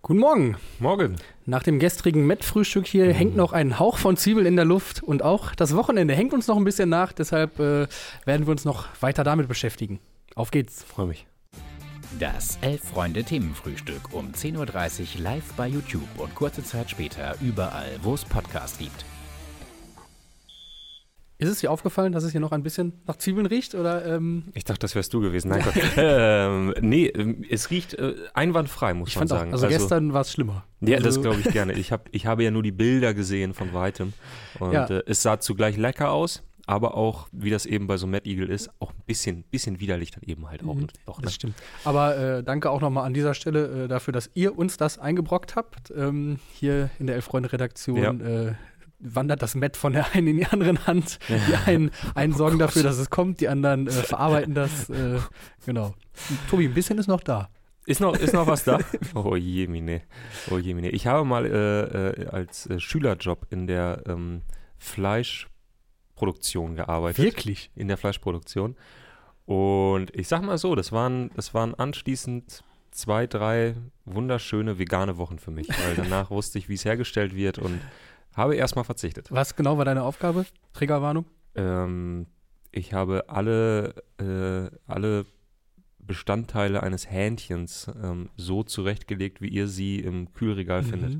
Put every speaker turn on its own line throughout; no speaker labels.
Guten Morgen.
Morgen.
Nach dem gestrigen Met-Frühstück hier mhm. hängt noch ein Hauch von Zwiebel in der Luft und auch das Wochenende hängt uns noch ein bisschen nach. Deshalb äh, werden wir uns noch weiter damit beschäftigen. Auf geht's.
Freue mich.
Das Elf-Freunde-Themenfrühstück um 10.30 Uhr live bei YouTube und kurze Zeit später überall, wo es Podcasts gibt.
Ist es dir aufgefallen, dass es hier noch ein bisschen nach Zwiebeln riecht? Oder, ähm
ich dachte, das wärst du gewesen. Nein, Gott. ähm, nee, ähm, es riecht äh, einwandfrei, muss
ich
man
sagen. Auch, also, also, gestern war es schlimmer.
Ja,
also
das glaube ich gerne. Ich, hab, ich habe ja nur die Bilder gesehen von weitem. Und ja. äh, es sah zugleich lecker aus, aber auch, wie das eben bei so Mad Eagle ist, auch ein bisschen, bisschen widerlich dann eben halt auch. Mhm,
doch, ne? Das stimmt. Aber äh, danke auch nochmal an dieser Stelle äh, dafür, dass ihr uns das eingebrockt habt. Ähm, hier in der Elf-Freunde-Redaktion. Ja äh, wandert das Met von der einen in die andere Hand. Die einen, einen sorgen oh dafür, dass es kommt, die anderen äh, verarbeiten das. Äh, genau. Tobi, ein bisschen ist noch da.
Ist noch, ist noch was da? Oh je, mine. Oh je, mine. Ich habe mal äh, äh als äh, Schülerjob in der ähm, Fleischproduktion gearbeitet.
Wirklich?
In der Fleischproduktion. Und ich sag mal so, das waren, das waren anschließend zwei, drei wunderschöne vegane Wochen für mich, weil danach wusste ich, wie es hergestellt wird und habe erstmal verzichtet.
Was genau war deine Aufgabe? Triggerwarnung?
Ähm, ich habe alle, äh, alle Bestandteile eines Hähnchens ähm, so zurechtgelegt, wie ihr sie im Kühlregal mhm. findet.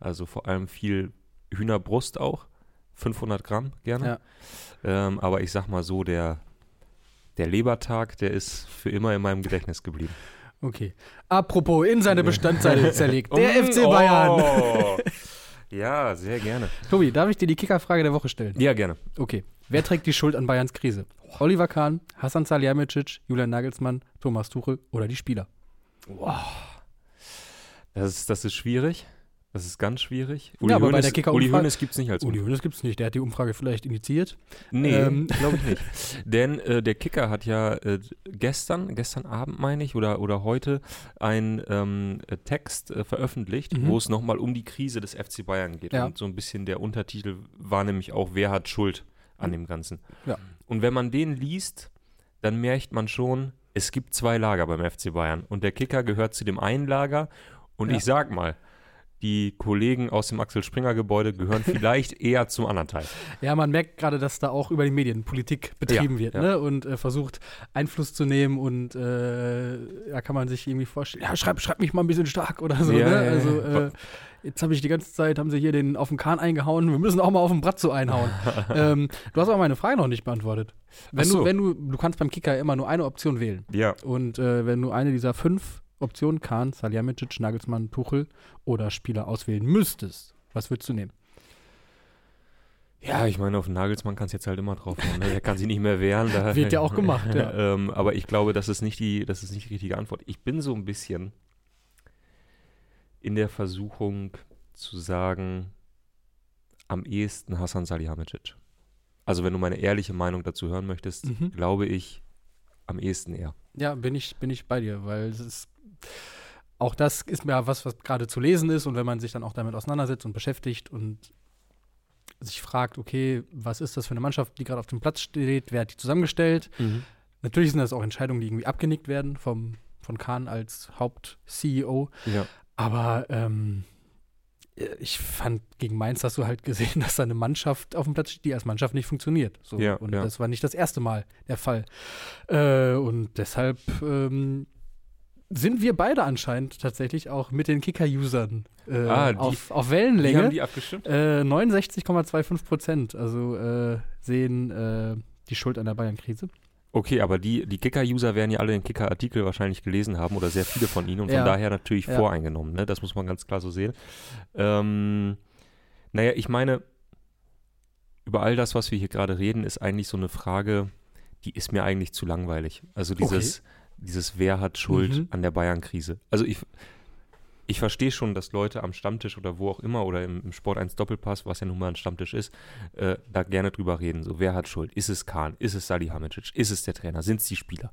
Also vor allem viel Hühnerbrust auch, 500 Gramm gerne. Ja. Ähm, aber ich sag mal so, der, der Lebertag, der ist für immer in meinem Gedächtnis geblieben.
Okay. Apropos in seine Bestandteile zerlegt. Der FC Bayern.
Oh. Ja, sehr gerne.
Tobi, darf ich dir die Kickerfrage der Woche stellen?
Ja, gerne.
Okay. Wer trägt die Schuld an Bayerns Krise? Oliver Kahn, Hassan Salihamidzic, Julian Nagelsmann, Thomas Tuchel oder die Spieler?
Wow. Das ist, das ist schwierig. Das ist ganz schwierig. Uli
ja, aber Hoeneß, bei der Kicker
Uli Hoeneß gibt es nicht als
Uli Hoeneß gibt es nicht. Der hat die Umfrage vielleicht initiiert.
Nee, ähm. glaube ich nicht. Denn äh, der Kicker hat ja äh, gestern, gestern Abend meine ich, oder, oder heute einen ähm, Text äh, veröffentlicht, mhm. wo es nochmal um die Krise des FC Bayern geht. Ja. Und so ein bisschen der Untertitel war nämlich auch, wer hat Schuld an dem Ganzen.
Ja.
Und wenn man den liest, dann merkt man schon, es gibt zwei Lager beim FC Bayern. Und der Kicker gehört zu dem einen Lager. Und ja. ich sag mal, die Kollegen aus dem Axel Springer Gebäude gehören vielleicht eher zum anderen Teil.
Ja, man merkt gerade, dass da auch über die Medien Politik betrieben ja, wird ja. Ne? und äh, versucht Einfluss zu nehmen und äh, da kann man sich irgendwie vorstellen, ja, schreib, schreib mich mal ein bisschen stark oder so. Ja, ne? Also äh, jetzt habe ich die ganze Zeit, haben sie hier den auf den Kahn eingehauen, wir müssen auch mal auf den Bratzo einhauen. ähm, du hast aber meine Frage noch nicht beantwortet. Wenn so. du, wenn du, du kannst beim Kicker immer nur eine Option wählen.
Ja.
Und äh, wenn du eine dieser fünf Option Kahn, Salihamidzic, Nagelsmann, Tuchel oder Spieler auswählen müsstest, was würdest du nehmen?
Ja, ich meine, auf Nagelsmann kannst du jetzt halt immer drauf hauen. Ne? Der kann sich nicht mehr wehren.
Wird ja auch gemacht, ja.
ähm, aber ich glaube, das ist, nicht die, das ist nicht die richtige Antwort. Ich bin so ein bisschen in der Versuchung zu sagen, am ehesten Hassan Salihamidzic. Also wenn du meine ehrliche Meinung dazu hören möchtest, mhm. glaube ich, am ehesten er.
Ja, bin ich, bin ich bei dir, weil es ist auch das ist mir was, was gerade zu lesen ist und wenn man sich dann auch damit auseinandersetzt und beschäftigt und sich fragt, okay, was ist das für eine Mannschaft, die gerade auf dem Platz steht, wer hat die zusammengestellt? Mhm. Natürlich sind das auch Entscheidungen, die irgendwie abgenickt werden vom, von Kahn als Haupt-CEO.
Ja.
Aber ähm, ich fand, gegen Mainz hast du halt gesehen, dass da eine Mannschaft auf dem Platz steht, die als Mannschaft nicht funktioniert. So.
Ja,
und
ja.
das war nicht das erste Mal der Fall. Äh, und deshalb ähm, sind wir beide anscheinend tatsächlich auch mit den Kicker-Usern äh, ah, auf, auf Wellenlänge.
Wie haben die abgestimmt?
Äh, 69,25 Prozent, also äh, sehen äh, die Schuld an der Bayern-Krise.
Okay, aber die, die Kicker-User werden ja alle den Kicker-Artikel wahrscheinlich gelesen haben oder sehr viele von ihnen und ja. von daher natürlich ja. voreingenommen. Ne? Das muss man ganz klar so sehen. Ähm, naja, ich meine, über all das, was wir hier gerade reden, ist eigentlich so eine Frage, die ist mir eigentlich zu langweilig. Also dieses, okay dieses Wer hat Schuld mhm. an der Bayern-Krise. Also ich, ich verstehe schon, dass Leute am Stammtisch oder wo auch immer oder im, im Sport 1 Doppelpass, was ja nun mal ein Stammtisch ist, äh, da gerne drüber reden. So, wer hat Schuld? Ist es Kahn? Ist es Salihamidzic? Ist es der Trainer? Sind es die Spieler?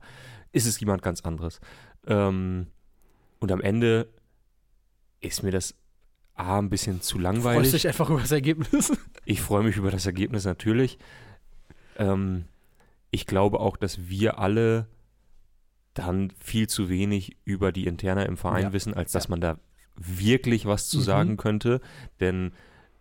Ist es jemand ganz anderes? Ähm, und am Ende ist mir das A, ein bisschen zu langweilig. Freust
du dich einfach über das Ergebnis?
Ich freue mich über das Ergebnis natürlich. Ähm, ich glaube auch, dass wir alle dann viel zu wenig über die Interna im Verein ja. wissen, als dass ja. man da wirklich was zu mhm. sagen könnte, denn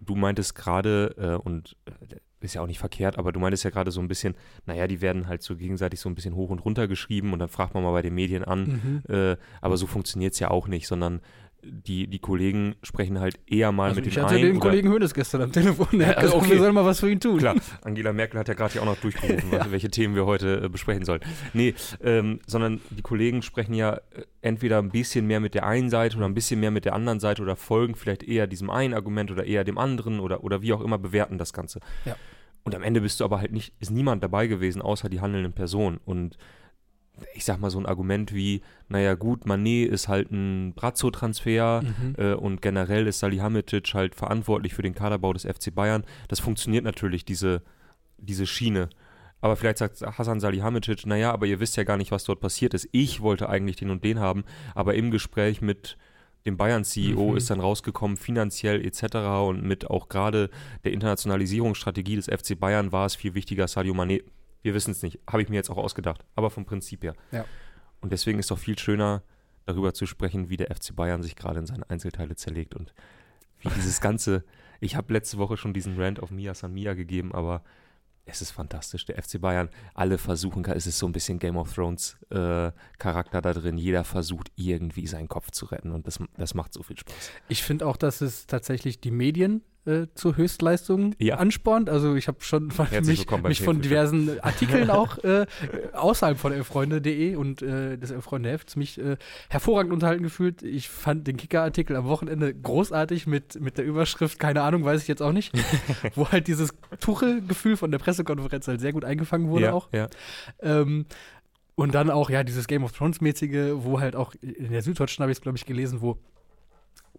du meintest gerade, äh, und äh, ist ja auch nicht verkehrt, aber du meintest ja gerade so ein bisschen, naja, die werden halt so gegenseitig so ein bisschen hoch und runter geschrieben und dann fragt man mal bei den Medien an, mhm. äh, aber so funktioniert es ja auch nicht, sondern die, die Kollegen sprechen halt eher mal also mit
ich
dem
hatte den Kollegen Hönes gestern am Telefon, der hat gesagt, okay. wir sollen mal was für ihn tun.
Klar, Angela Merkel hat ja gerade auch noch durchgerufen, ja. welche Themen wir heute äh, besprechen sollen. Nee, ähm, sondern die Kollegen sprechen ja äh, entweder ein bisschen mehr mit der einen Seite oder ein bisschen mehr mit der anderen Seite oder folgen vielleicht eher diesem einen Argument oder eher dem anderen oder, oder wie auch immer bewerten das Ganze.
Ja.
Und am Ende bist du aber halt nicht, ist niemand dabei gewesen, außer die handelnden Personen. Und ich sag mal so ein Argument wie, naja gut, Manet ist halt ein Brazzo-Transfer mhm. äh, und generell ist Salihamidzic halt verantwortlich für den Kaderbau des FC Bayern. Das funktioniert natürlich, diese, diese Schiene. Aber vielleicht sagt Hassan Salihamidzic, naja, aber ihr wisst ja gar nicht, was dort passiert ist. Ich wollte eigentlich den und den haben, aber im Gespräch mit dem Bayern-CEO mhm. ist dann rausgekommen, finanziell etc. und mit auch gerade der Internationalisierungsstrategie des FC Bayern war es viel wichtiger, Sadio Mané wir wissen es nicht. Habe ich mir jetzt auch ausgedacht. Aber vom Prinzip her.
Ja.
Und deswegen ist es doch viel schöner, darüber zu sprechen, wie der FC Bayern sich gerade in seine Einzelteile zerlegt und wie dieses ganze. Ich habe letzte Woche schon diesen Rant auf Mia San Mia gegeben, aber es ist fantastisch. Der FC Bayern, alle versuchen, es ist so ein bisschen Game of Thrones äh, Charakter da drin. Jeder versucht irgendwie seinen Kopf zu retten und das, das macht so viel Spaß.
Ich finde auch, dass es tatsächlich die Medien äh, zur Höchstleistung
ja.
anspornt. Also ich habe schon mich, mich von diversen Artikeln auch äh, außerhalb von elffreunde.de und äh, des Elffreunde-Hefts mich äh, hervorragend unterhalten gefühlt. Ich fand den Kicker-Artikel am Wochenende großartig mit, mit der Überschrift, keine Ahnung, weiß ich jetzt auch nicht, wo halt dieses Tuchel-Gefühl von der Pressekonferenz halt sehr gut eingefangen wurde
ja,
auch.
Ja.
Ähm, und dann auch, ja, dieses Game of Thrones-mäßige, wo halt auch, in der Süddeutschen habe ich es, glaube ich, gelesen, wo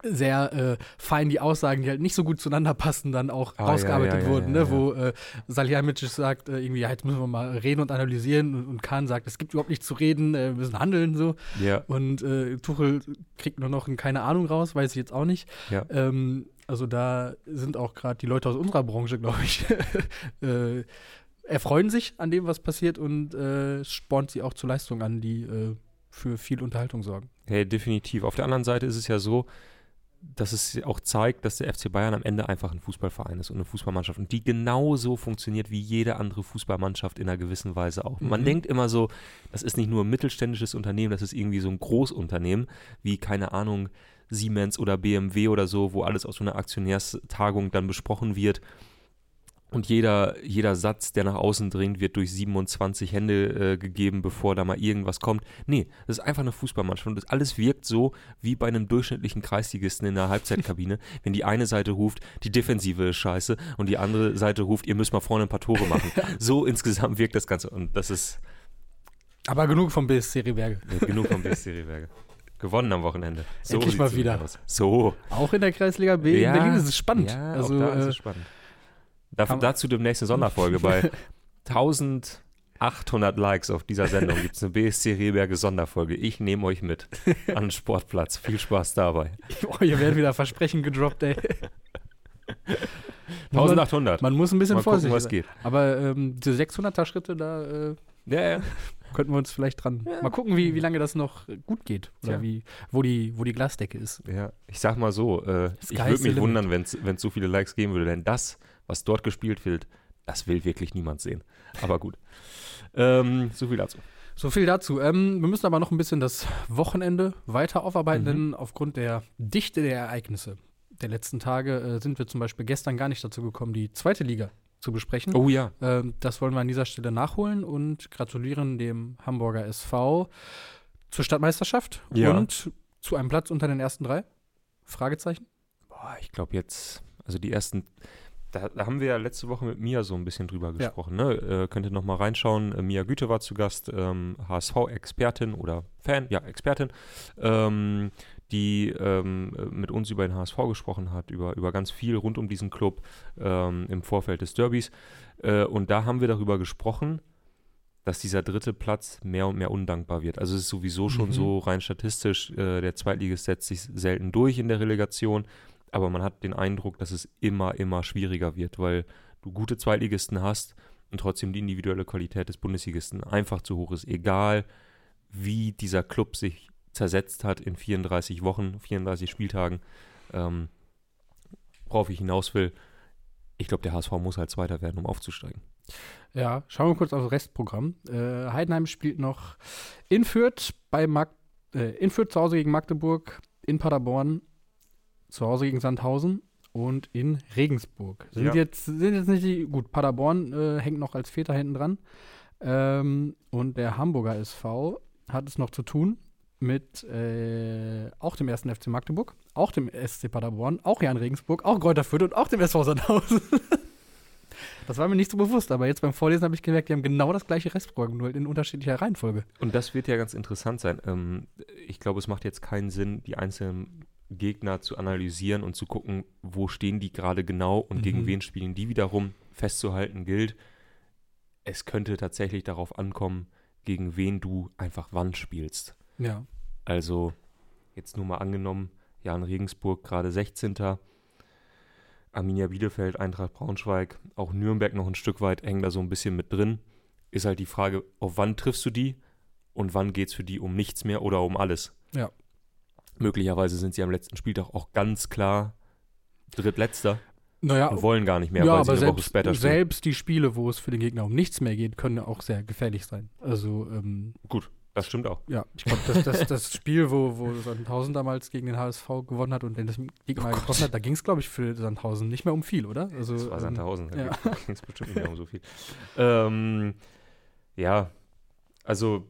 sehr äh, fein die Aussagen, die halt nicht so gut zueinander passen, dann auch ah, ausgearbeitet ja, ja, wurden, ja, ne? wo äh, Salihamidzic sagt, äh, irgendwie, ja, jetzt müssen wir mal reden und analysieren und, und Kahn sagt, es gibt überhaupt nichts zu reden, äh, wir müssen handeln so. Und äh, Tuchel kriegt nur noch ein keine Ahnung raus, weiß ich jetzt auch nicht. Ähm, also da sind auch gerade die Leute aus unserer Branche, glaube ich, äh, erfreuen sich an dem, was passiert und spornt sie auch zu Leistungen an, die für viel Unterhaltung sorgen.
Hey, definitiv. Auf der anderen Seite ist es ja so, dass es auch zeigt, dass der FC Bayern am Ende einfach ein Fußballverein ist und eine Fußballmannschaft und die genauso funktioniert wie jede andere Fußballmannschaft in einer gewissen Weise auch. Mhm. Man denkt immer so, das ist nicht nur ein mittelständisches Unternehmen, das ist irgendwie so ein Großunternehmen, wie keine Ahnung, Siemens oder BMW oder so, wo alles aus so einer Aktionärstagung dann besprochen wird und jeder, jeder Satz, der nach außen dringt, wird durch 27 Hände äh, gegeben, bevor da mal irgendwas kommt. Nee, das ist einfach eine Fußballmannschaft. Und das alles wirkt so wie bei einem durchschnittlichen Kreisligisten in der Halbzeitkabine, wenn die eine Seite ruft, die Defensive ist scheiße und die andere Seite ruft, ihr müsst mal vorne ein paar Tore machen. so insgesamt wirkt das Ganze. Und das ist.
Aber genug vom BSC Rehberge.
Genug vom BSC Rehberge. Gewonnen am Wochenende.
So Endlich mal wieder. Aus.
So.
Auch in der Kreisliga B ja, in Berlin ist es spannend.
Ja, also, auch da ist es äh, spannend. Dafür, dazu demnächst eine Sonderfolge. Bei 1800 Likes auf dieser Sendung gibt es eine BSC Rehberge Sonderfolge. Ich nehme euch mit an den Sportplatz. Viel Spaß dabei.
Oh, hier werden wieder Versprechen gedroppt, ey.
1800.
Man, man, muss ein bisschen
Mal
vorsichtig
gucken, was geht.
Aber ähm, diese 600er Schritte, da äh,
ja, ja.
könnten wir uns vielleicht dran. Ja. Mal gucken, wie, wie lange das noch gut geht. Oder wie, wo, die, wo die Glasdecke ist.
Ja, ich sag mal so, äh, ich würde mich wundern, wenn es so viele Likes geben würde, denn das was dort gespielt wird, das will wirklich niemand sehen. Aber gut. Ähm, so viel dazu.
So viel dazu. Ähm, wir müssen aber noch ein bisschen das Wochenende weiter aufarbeiten, mhm. denn aufgrund der Dichte der Ereignisse der letzten Tage äh, sind wir zum Beispiel gestern gar nicht dazu gekommen, die zweite Liga zu besprechen.
Oh ja.
Ähm, das wollen wir an dieser Stelle nachholen und gratulieren dem Hamburger SV zur Stadtmeisterschaft
ja.
und zu einem Platz unter den ersten drei. Fragezeichen?
Boah, ich glaube jetzt, also die ersten da, da, haben wir ja letzte Woche mit Mia so ein bisschen drüber gesprochen. Ja. Ne? Äh, könnt ihr noch mal reinschauen. Äh, Mia Güte war zu Gast, ähm, HSV-Expertin oder Fan, ja, Expertin, ähm, die ähm, mit uns über den HSV gesprochen hat, über, über ganz viel rund um diesen Club ähm, im Vorfeld des Derbys. Äh, und da haben wir darüber gesprochen, dass dieser dritte Platz mehr und mehr undankbar wird. Also es ist sowieso schon mhm. so rein statistisch, äh, der Zweitligist setzt sich selten durch in der Relegation aber man hat den Eindruck, dass es immer, immer schwieriger wird, weil du gute Zweitligisten hast und trotzdem die individuelle Qualität des Bundesligisten einfach zu hoch ist. Egal, wie dieser Club sich zersetzt hat in 34 Wochen, 34 Spieltagen, ähm, worauf ich hinaus will, ich glaube, der HSV muss halt Zweiter werden, um aufzusteigen.
Ja, schauen wir kurz auf das Restprogramm. Äh, Heidenheim spielt noch in Fürth bei Mag äh, in Fürth zu Hause gegen Magdeburg, in Paderborn zu Hause gegen Sandhausen und in Regensburg. Sind, ja. jetzt, sind jetzt nicht die, gut, Paderborn äh, hängt noch als Vierter hinten dran. Ähm, und der Hamburger SV hat es noch zu tun mit äh, auch dem ersten FC Magdeburg, auch dem SC Paderborn, auch Jan Regensburg, auch Kräuter Fürth und auch dem SV Sandhausen. das war mir nicht so bewusst, aber jetzt beim Vorlesen habe ich gemerkt, die haben genau das gleiche Restprogramm, nur in unterschiedlicher Reihenfolge.
Und das wird ja ganz interessant sein. Ähm, ich glaube, es macht jetzt keinen Sinn, die einzelnen Gegner zu analysieren und zu gucken, wo stehen die gerade genau und mhm. gegen wen spielen die wiederum. Festzuhalten gilt, es könnte tatsächlich darauf ankommen, gegen wen du einfach wann spielst.
Ja.
Also, jetzt nur mal angenommen, Jan Regensburg gerade 16. Arminia Bielefeld, Eintracht Braunschweig, auch Nürnberg noch ein Stück weit hängen da so ein bisschen mit drin. Ist halt die Frage, auf wann triffst du die und wann geht es für die um nichts mehr oder um alles?
Ja.
Möglicherweise sind sie am letzten Spieltag auch ganz klar drittletzter.
Naja,
und wollen gar nicht mehr,
ja, weil sie selbst, später selbst die Spiele, wo es für den Gegner um nichts mehr geht, können auch sehr gefährlich sein. Also ähm,
gut, das stimmt auch.
Ja, ich glaube, das, das, das Spiel, wo, wo Sandhausen damals gegen den HSV gewonnen hat und den das Gegner oh getroffen hat, da ging es, glaube ich, für Sandhausen nicht mehr um viel, oder?
Also, das war ähm, Sandhausen, ähm, da ja. ging es bestimmt nicht mehr um so viel. Ähm, ja, also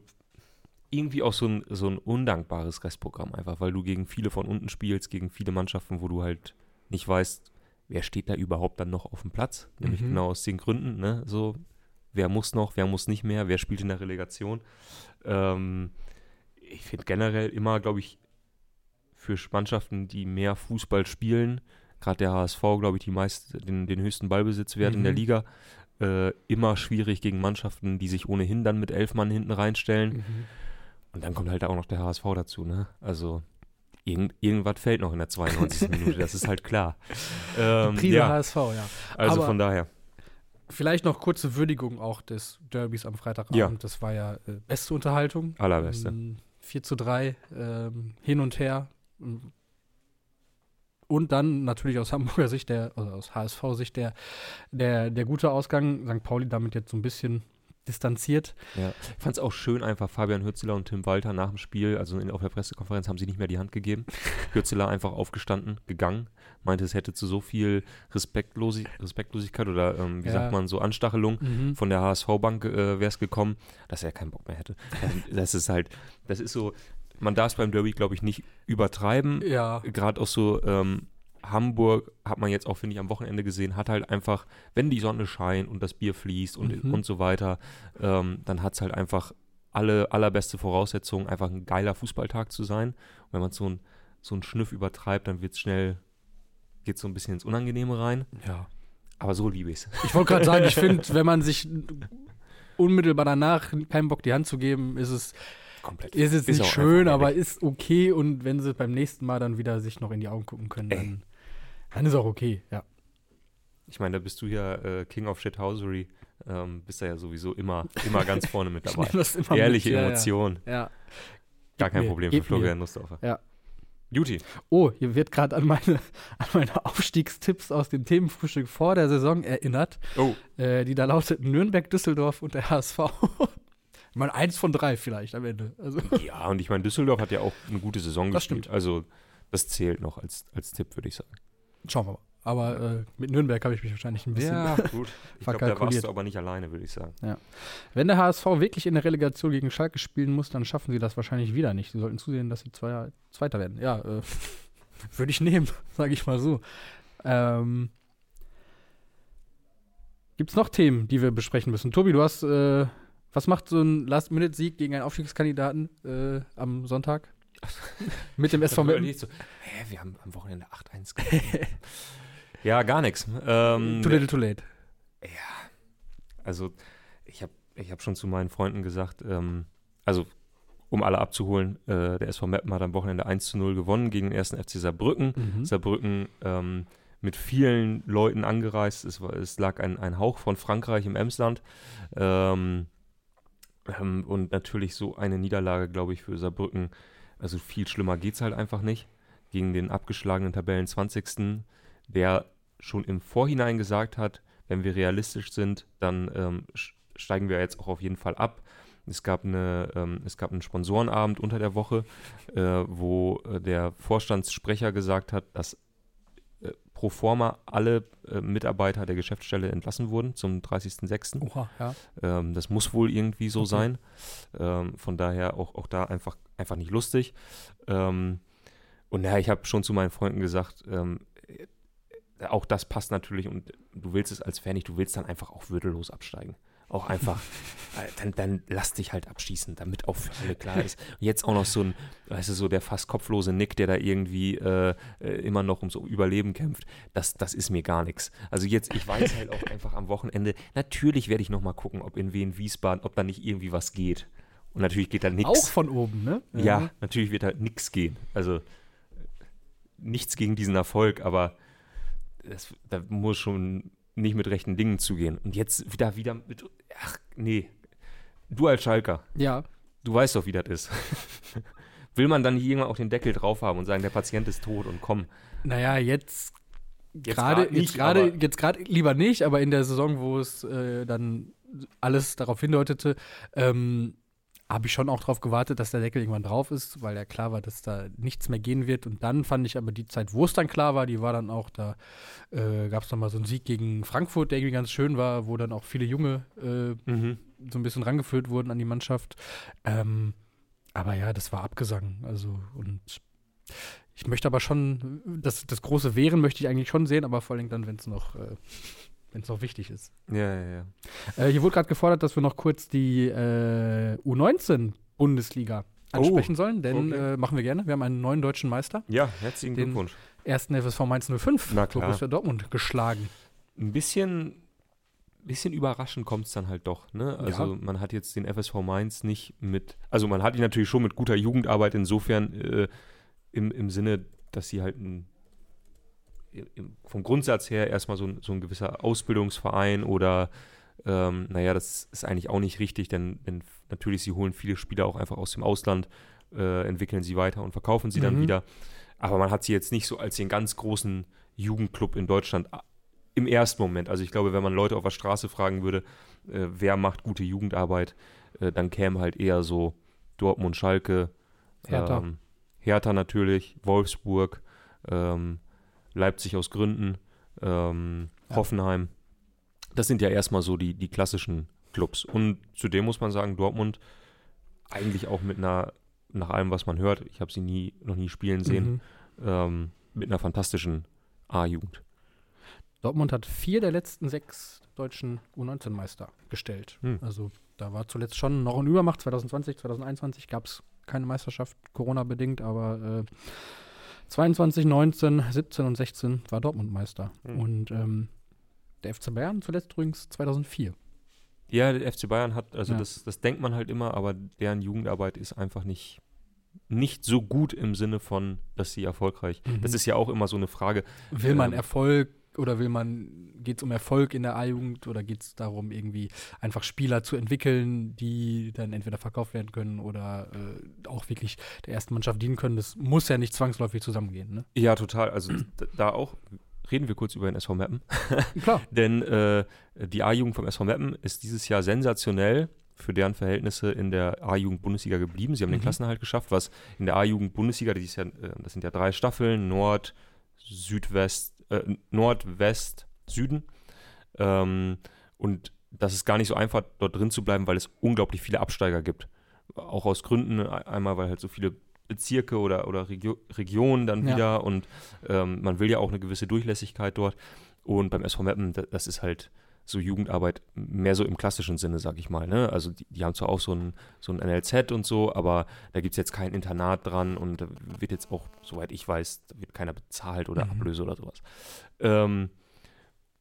irgendwie auch so ein, so ein undankbares Restprogramm einfach, weil du gegen viele von unten spielst, gegen viele Mannschaften, wo du halt nicht weißt, wer steht da überhaupt dann noch auf dem Platz? Nämlich mhm. genau aus den Gründen, ne? So, wer muss noch, wer muss nicht mehr, wer spielt in der Relegation. Ähm, ich finde generell immer, glaube ich, für Mannschaften, die mehr Fußball spielen, gerade der HSV, glaube ich, die meist, den, den höchsten Ballbesitzwert mhm. in der mhm. Liga, äh, immer schwierig gegen Mannschaften, die sich ohnehin dann mit elf Mann hinten reinstellen. Mhm. Und dann kommt halt auch noch der HSV dazu, ne? Also Irgend, irgendwas fällt noch in der 92. Minute, das ist halt klar.
Ähm, Prise ja. HSV, ja.
Also Aber von daher.
Vielleicht noch kurze Würdigung auch des Derbys am Freitagabend. Ja. Das war ja äh, beste Unterhaltung.
Allerbeste. Ähm,
4 zu 3, ähm, hin und her. Und dann natürlich aus Hamburger Sicht, der, also aus HSV-Sicht, der, der, der gute Ausgang. St. Pauli damit jetzt so ein bisschen distanziert.
Ja, ich fand es auch schön einfach, Fabian Hürzeler und Tim Walter nach dem Spiel, also in, auf der Pressekonferenz haben sie nicht mehr die Hand gegeben. Hürzeler einfach aufgestanden, gegangen, meinte, es hätte zu so viel Respektlosi Respektlosigkeit oder, ähm, wie ja. sagt man, so Anstachelung mhm. von der HSV-Bank äh, wäre es gekommen, dass er keinen Bock mehr hätte. das ist halt, das ist so, man darf es beim Derby, glaube ich, nicht übertreiben.
Ja.
Gerade auch so, ähm, Hamburg hat man jetzt auch, finde ich, am Wochenende gesehen, hat halt einfach, wenn die Sonne scheint und das Bier fließt und, mhm. und so weiter, ähm, dann hat es halt einfach alle allerbeste Voraussetzungen, einfach ein geiler Fußballtag zu sein. Und wenn man so ein so einen Schnüff übertreibt, dann wird es schnell, geht so ein bisschen ins Unangenehme rein.
Ja.
Aber so liebe ich es.
Ich wollte gerade sagen, ich finde, wenn man sich unmittelbar danach keinen Bock die Hand zu geben, ist es
komplett.
Ist es nicht schön, aber ist okay. Und wenn sie beim nächsten Mal dann wieder sich noch in die Augen gucken können, dann dann ist auch okay, ja.
Ich meine, da bist du ja äh, King of Shithousery, ähm, bist da ja sowieso immer, immer ganz vorne mit dabei. Ehrliche mit, Emotion.
Ja, ja.
Gar kein mir, Problem für Florian Nussdorfer.
Ja.
Juti.
Oh, hier wird gerade an meine, an meine Aufstiegstipps aus dem Themenfrühstück vor der Saison erinnert.
Oh.
Äh, die da lauteten Nürnberg, Düsseldorf und der HSV. ich meine, eins von drei vielleicht am Ende. Also.
Ja, und ich meine, Düsseldorf hat ja auch eine gute Saison das gespielt. Stimmt. Also, das zählt noch als, als Tipp, würde ich sagen.
Schauen wir mal. Aber äh, mit Nürnberg habe ich mich wahrscheinlich ein bisschen
Ja, gut. Ich glaube, da warst du aber nicht alleine, würde ich sagen.
Ja. Wenn der HSV wirklich in der Relegation gegen Schalke spielen muss, dann schaffen sie das wahrscheinlich wieder nicht. Sie sollten zusehen, dass sie Zweier, Zweiter werden. Ja, äh, würde ich nehmen, sage ich mal so. Ähm, Gibt es noch Themen, die wir besprechen müssen? Tobi, du hast, äh, was macht so ein Last-Minute-Sieg gegen einen Aufstiegskandidaten äh, am Sonntag? Mit dem SV Meppen?
So, hä, wir haben am Wochenende 8-1 Ja, gar nichts. Ähm,
too little, too late.
Ja, also ich habe ich hab schon zu meinen Freunden gesagt, ähm, also um alle abzuholen, äh, der SV Meppen hat am Wochenende 1 zu 0 gewonnen gegen den ersten FC Saarbrücken. Mhm. Saarbrücken ähm, mit vielen Leuten angereist. Es, war, es lag ein, ein Hauch von Frankreich im Emsland. Ähm, ähm und natürlich so eine Niederlage, glaube ich, für Saarbrücken Also viel schlimmer geht es halt einfach nicht. Gegen den abgeschlagenen Tabellen 20. der schon im Vorhinein gesagt hat, wenn wir realistisch sind, dann ähm, steigen wir jetzt auch auf jeden Fall ab. Es gab, eine, ähm, es gab einen Sponsorenabend unter der Woche, äh, wo äh, der Vorstandssprecher gesagt hat, dass äh, pro forma alle äh, Mitarbeiter der Geschäftsstelle entlassen wurden zum 30.06.
Oha, ja.
Ähm, das muss wohl irgendwie so okay. sein. Ähm, von daher auch, auch da einfach, einfach nicht lustig. Ähm, und naja, ich habe schon zu meinen Freunden gesagt, ähm, auch das passt natürlich und du willst es als Fan nicht, du willst dann einfach auch würdelos absteigen auch einfach, äh, dann, dann lass dich halt abschießen, damit auch für alle klar ist. Und jetzt auch noch so ein, weißt du, so der fast kopflose Nick, der da irgendwie äh, äh, immer noch ums Überleben kämpft, das, das ist mir gar nichts. Also jetzt, ich weiß halt auch einfach am Wochenende, natürlich werde ich nochmal gucken, ob in Wien, Wiesbaden, ob da nicht irgendwie was geht. Und natürlich geht da nichts.
Auch von oben, ne?
Ja, ja natürlich wird da nichts gehen. Also nichts gegen diesen Erfolg, aber das, da muss schon nicht mit rechten Dingen zugehen. Und jetzt wieder, wieder mit, ach nee, du als Schalker.
Ja.
Du weißt doch, wie das ist. Will man dann hier irgendwann auch den Deckel drauf haben und sagen, der Patient ist tot und komm.
Naja, jetzt gerade jetzt gerade jetzt gerade lieber nicht, aber in der Saison, wo es äh, dann alles darauf hindeutete, ähm, habe ich schon auch darauf gewartet, dass der Deckel irgendwann drauf ist, weil ja klar war, dass da nichts mehr gehen wird. Und dann fand ich aber die Zeit, wo es dann klar war, die war dann auch, da äh, gab es nochmal so einen Sieg gegen Frankfurt, der irgendwie ganz schön war, wo dann auch viele Junge äh, mhm. so ein bisschen rangeführt wurden an die Mannschaft. Ähm, aber ja, das war Abgesang. Also und ich möchte aber schon, das, das große Wehren möchte ich eigentlich schon sehen, aber vor allem dann, wenn es noch äh, wenn es noch wichtig ist.
Ja, ja, ja.
Äh, hier wurde gerade gefordert, dass wir noch kurz die äh, U19-Bundesliga ansprechen oh, sollen, denn okay. äh, machen wir gerne. Wir haben einen neuen deutschen Meister.
Ja, herzlichen den Glückwunsch.
Ersten FSV Mainz 05,
Na klar.
Borussia Dortmund, geschlagen.
Ein bisschen, bisschen überraschend kommt es dann halt doch. Ne? Also ja. man hat jetzt den FSV Mainz nicht mit, also man hat ihn natürlich schon mit guter Jugendarbeit insofern äh, im, im Sinne, dass sie halt ein vom Grundsatz her erstmal so, so ein gewisser Ausbildungsverein oder ähm, naja, das ist eigentlich auch nicht richtig, denn, denn, natürlich, sie holen viele Spieler auch einfach aus dem Ausland, äh, entwickeln sie weiter und verkaufen sie mhm. dann wieder. Aber man hat sie jetzt nicht so als den ganz großen Jugendclub in Deutschland äh, im ersten Moment. Also ich glaube, wenn man Leute auf der Straße fragen würde, äh, wer macht gute Jugendarbeit, äh, dann käme halt eher so Dortmund, Schalke,
Hertha, ähm,
Hertha natürlich, Wolfsburg, ähm, Leipzig aus Gründen, ähm, ja. Hoffenheim. Das sind ja erstmal so die, die klassischen Clubs. Und zudem muss man sagen, Dortmund eigentlich auch mit einer, nach allem, was man hört, ich habe sie nie, noch nie spielen sehen, mhm. ähm, mit einer fantastischen A-Jugend.
Dortmund hat vier der letzten sechs deutschen U19-Meister gestellt. Hm. Also da war zuletzt schon noch ein Übermacht. 2020, 2021 gab es keine Meisterschaft, Corona-bedingt, aber äh, 22, 19, 17 und 16 war Dortmund Meister. Mhm. Und ähm, der FC Bayern zuletzt übrigens 2004.
Ja, der FC Bayern hat, also ja. das, das denkt man halt immer, aber deren Jugendarbeit ist einfach nicht, nicht so gut im Sinne von, dass sie erfolgreich. Mhm. Das ist ja auch immer so eine Frage.
Will man ähm, Erfolg oder will man, geht es um Erfolg in der A-Jugend oder geht es darum, irgendwie einfach Spieler zu entwickeln, die dann entweder verkauft werden können oder äh, auch wirklich der ersten Mannschaft dienen können? Das muss ja nicht zwangsläufig zusammengehen, ne?
Ja, total. Also da auch reden wir kurz über den SV Meppen.
Klar.
Denn äh, die A-Jugend vom SV Meppen ist dieses Jahr sensationell für deren Verhältnisse in der A-Jugend-Bundesliga geblieben. Sie haben mhm. den Klassenhalt geschafft, was in der A-Jugend-Bundesliga, das, ja, äh, das sind ja drei Staffeln, Nord, Südwest, äh, Nordwest, Süden. Ähm, und das ist gar nicht so einfach, dort drin zu bleiben, weil es unglaublich viele Absteiger gibt. Auch aus Gründen, e-, einmal, weil halt so viele Bezirke oder, oder Regio Regionen dann ja. wieder und ähm, man will ja auch eine gewisse Durchlässigkeit dort. Und beim SV Meppen, das ist halt so Jugendarbeit mehr so im klassischen Sinne, sag ich mal. Ne? Also die, die, haben zwar auch so ein, so ein NLZ und so, aber da gibt es jetzt kein Internat dran und da wird jetzt auch, soweit ich weiß, da wird keiner bezahlt oder mhm. Ablöse oder sowas. Ähm,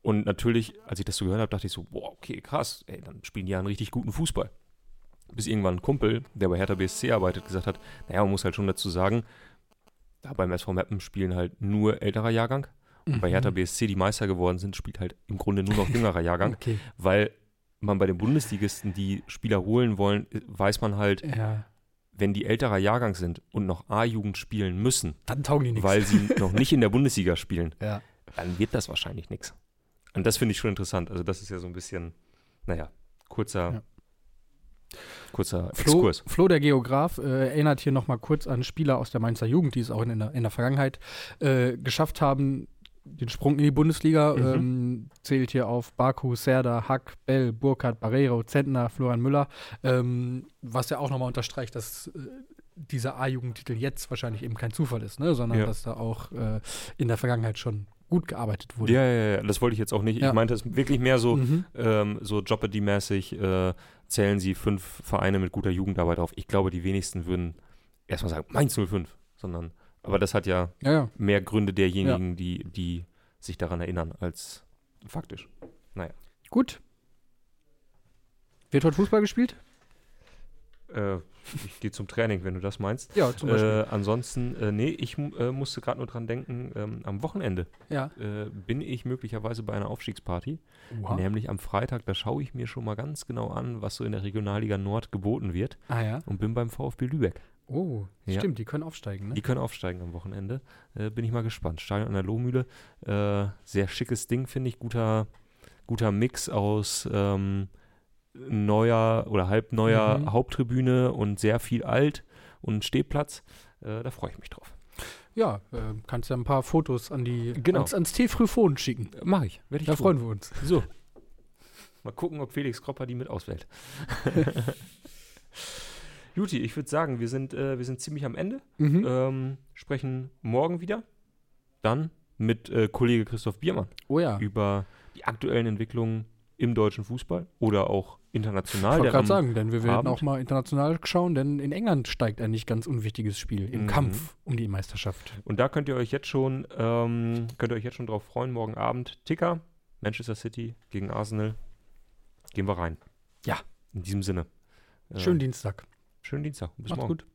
und natürlich, als ich das so gehört habe, dachte ich so, boah, okay, krass, ey, dann spielen die ja einen richtig guten Fußball. Bis irgendwann ein Kumpel, der bei Hertha BSC arbeitet, gesagt hat, naja, man muss halt schon dazu sagen, da beim SV Meppen spielen halt nur älterer Jahrgang und bei Hertha mhm. BSC, die Meister geworden sind, spielt halt im Grunde nur noch jüngerer Jahrgang,
okay.
weil man bei den Bundesligisten, die Spieler holen wollen, weiß man halt,
ja.
wenn die älterer Jahrgang sind und noch A-Jugend spielen müssen,
dann taugen die nichts.
Weil sie noch nicht in der Bundesliga spielen,
ja.
dann wird das wahrscheinlich nichts. Und das finde ich schon interessant. Also das ist ja so ein bisschen, naja, kurzer, ja. kurzer
Flo, Exkurs. Flo, der Geograf, äh, erinnert hier nochmal kurz an Spieler aus der Mainzer Jugend, die es auch in der, in der Vergangenheit äh, geschafft haben, den Sprung in die Bundesliga. Mhm. Ähm, zählt hier auf Baku, Serda, Hack, Bell, Burkhardt, Barrero, Zentner, Florian Müller. Ähm, was ja auch nochmal unterstreicht, dass äh, dieser A-Jugendtitel jetzt wahrscheinlich eben kein Zufall ist, ne? sondern ja. dass da auch äh, in der Vergangenheit schon gut gearbeitet wurde.
Ja, ja, ja, das wollte ich jetzt auch nicht. Ja. Ich meinte es wirklich mehr so, mhm. ähm, so Jeopardy-mäßig äh, zählen sie fünf Vereine mit guter Jugendarbeit auf. Ich glaube, die wenigsten würden erstmal sagen, Mainz 05, sondern aber das hat ja, ja, ja. mehr Gründe derjenigen, ja. die, die sich daran erinnern, als faktisch. Naja.
Gut. Wird heute Fußball gespielt?
Äh, ich gehe zum Training, wenn du das meinst.
Ja, zum Beispiel.
Äh, ansonsten, äh, nee, ich äh, musste gerade nur dran denken, ähm, am Wochenende
ja.
Äh, bin ich möglicherweise bei einer Aufstiegsparty. Wow. Nämlich am Freitag, da schaue ich mir schon mal ganz genau an, was so in der Regionalliga Nord geboten wird.
Ah ja.
Und bin beim VfB Lübeck.
Oh, ja. stimmt, die können aufsteigen, ne?
Die können aufsteigen am Wochenende. Äh, bin ich mal gespannt. Stadion an der Lohmühle. Äh, sehr schickes Ding, finde ich. Guter, guter Mix aus ähm, neuer oder halbneuer mhm. Haupttribüne und sehr viel alt und Stehplatz. Äh, da freue ich mich drauf.
Ja, äh, kannst ja ein paar Fotos an die, genau. ans, ans T-Frühphon schicken.
Mache ich.
ich. Da tun. freuen wir uns.
So. Mal gucken, ob Felix Kropper die mit auswählt. Juti, ich würde sagen, wir sind, äh, wir sind ziemlich am Ende. Mhm. Ähm, sprechen morgen wieder. Dann mit äh, Kollege Christoph Biermann.
Oh ja.
Über die aktuellen Entwicklungen im deutschen Fußball oder auch international.
Ich wollte gerade sagen, denn wir werden Abend. auch mal international schauen, denn in England steigt ein nicht ganz unwichtiges Spiel im mhm. Kampf um die Meisterschaft.
Und da könnt ihr euch jetzt schon, ähm, könnt ihr euch jetzt schon drauf freuen, morgen Abend Ticker, Manchester City gegen Arsenal. Gehen wir rein.
Ja.
In diesem Sinne.
Schönen äh, Dienstag.
Schönen Dienstag.
Bis Macht's morgen. gut.